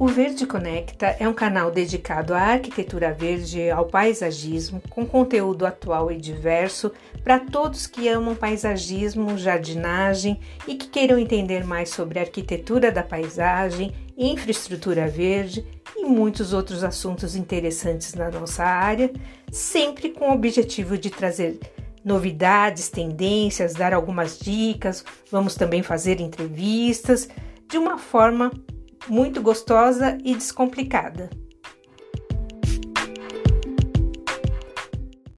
O Verde Conecta é um canal dedicado à arquitetura verde e ao paisagismo, com conteúdo atual e diverso para todos que amam paisagismo, jardinagem e que queiram entender mais sobre arquitetura da paisagem, infraestrutura verde e muitos outros assuntos interessantes na nossa área, sempre com o objetivo de trazer novidades, tendências, dar algumas dicas, vamos também fazer entrevistas de uma forma muito gostosa e descomplicada.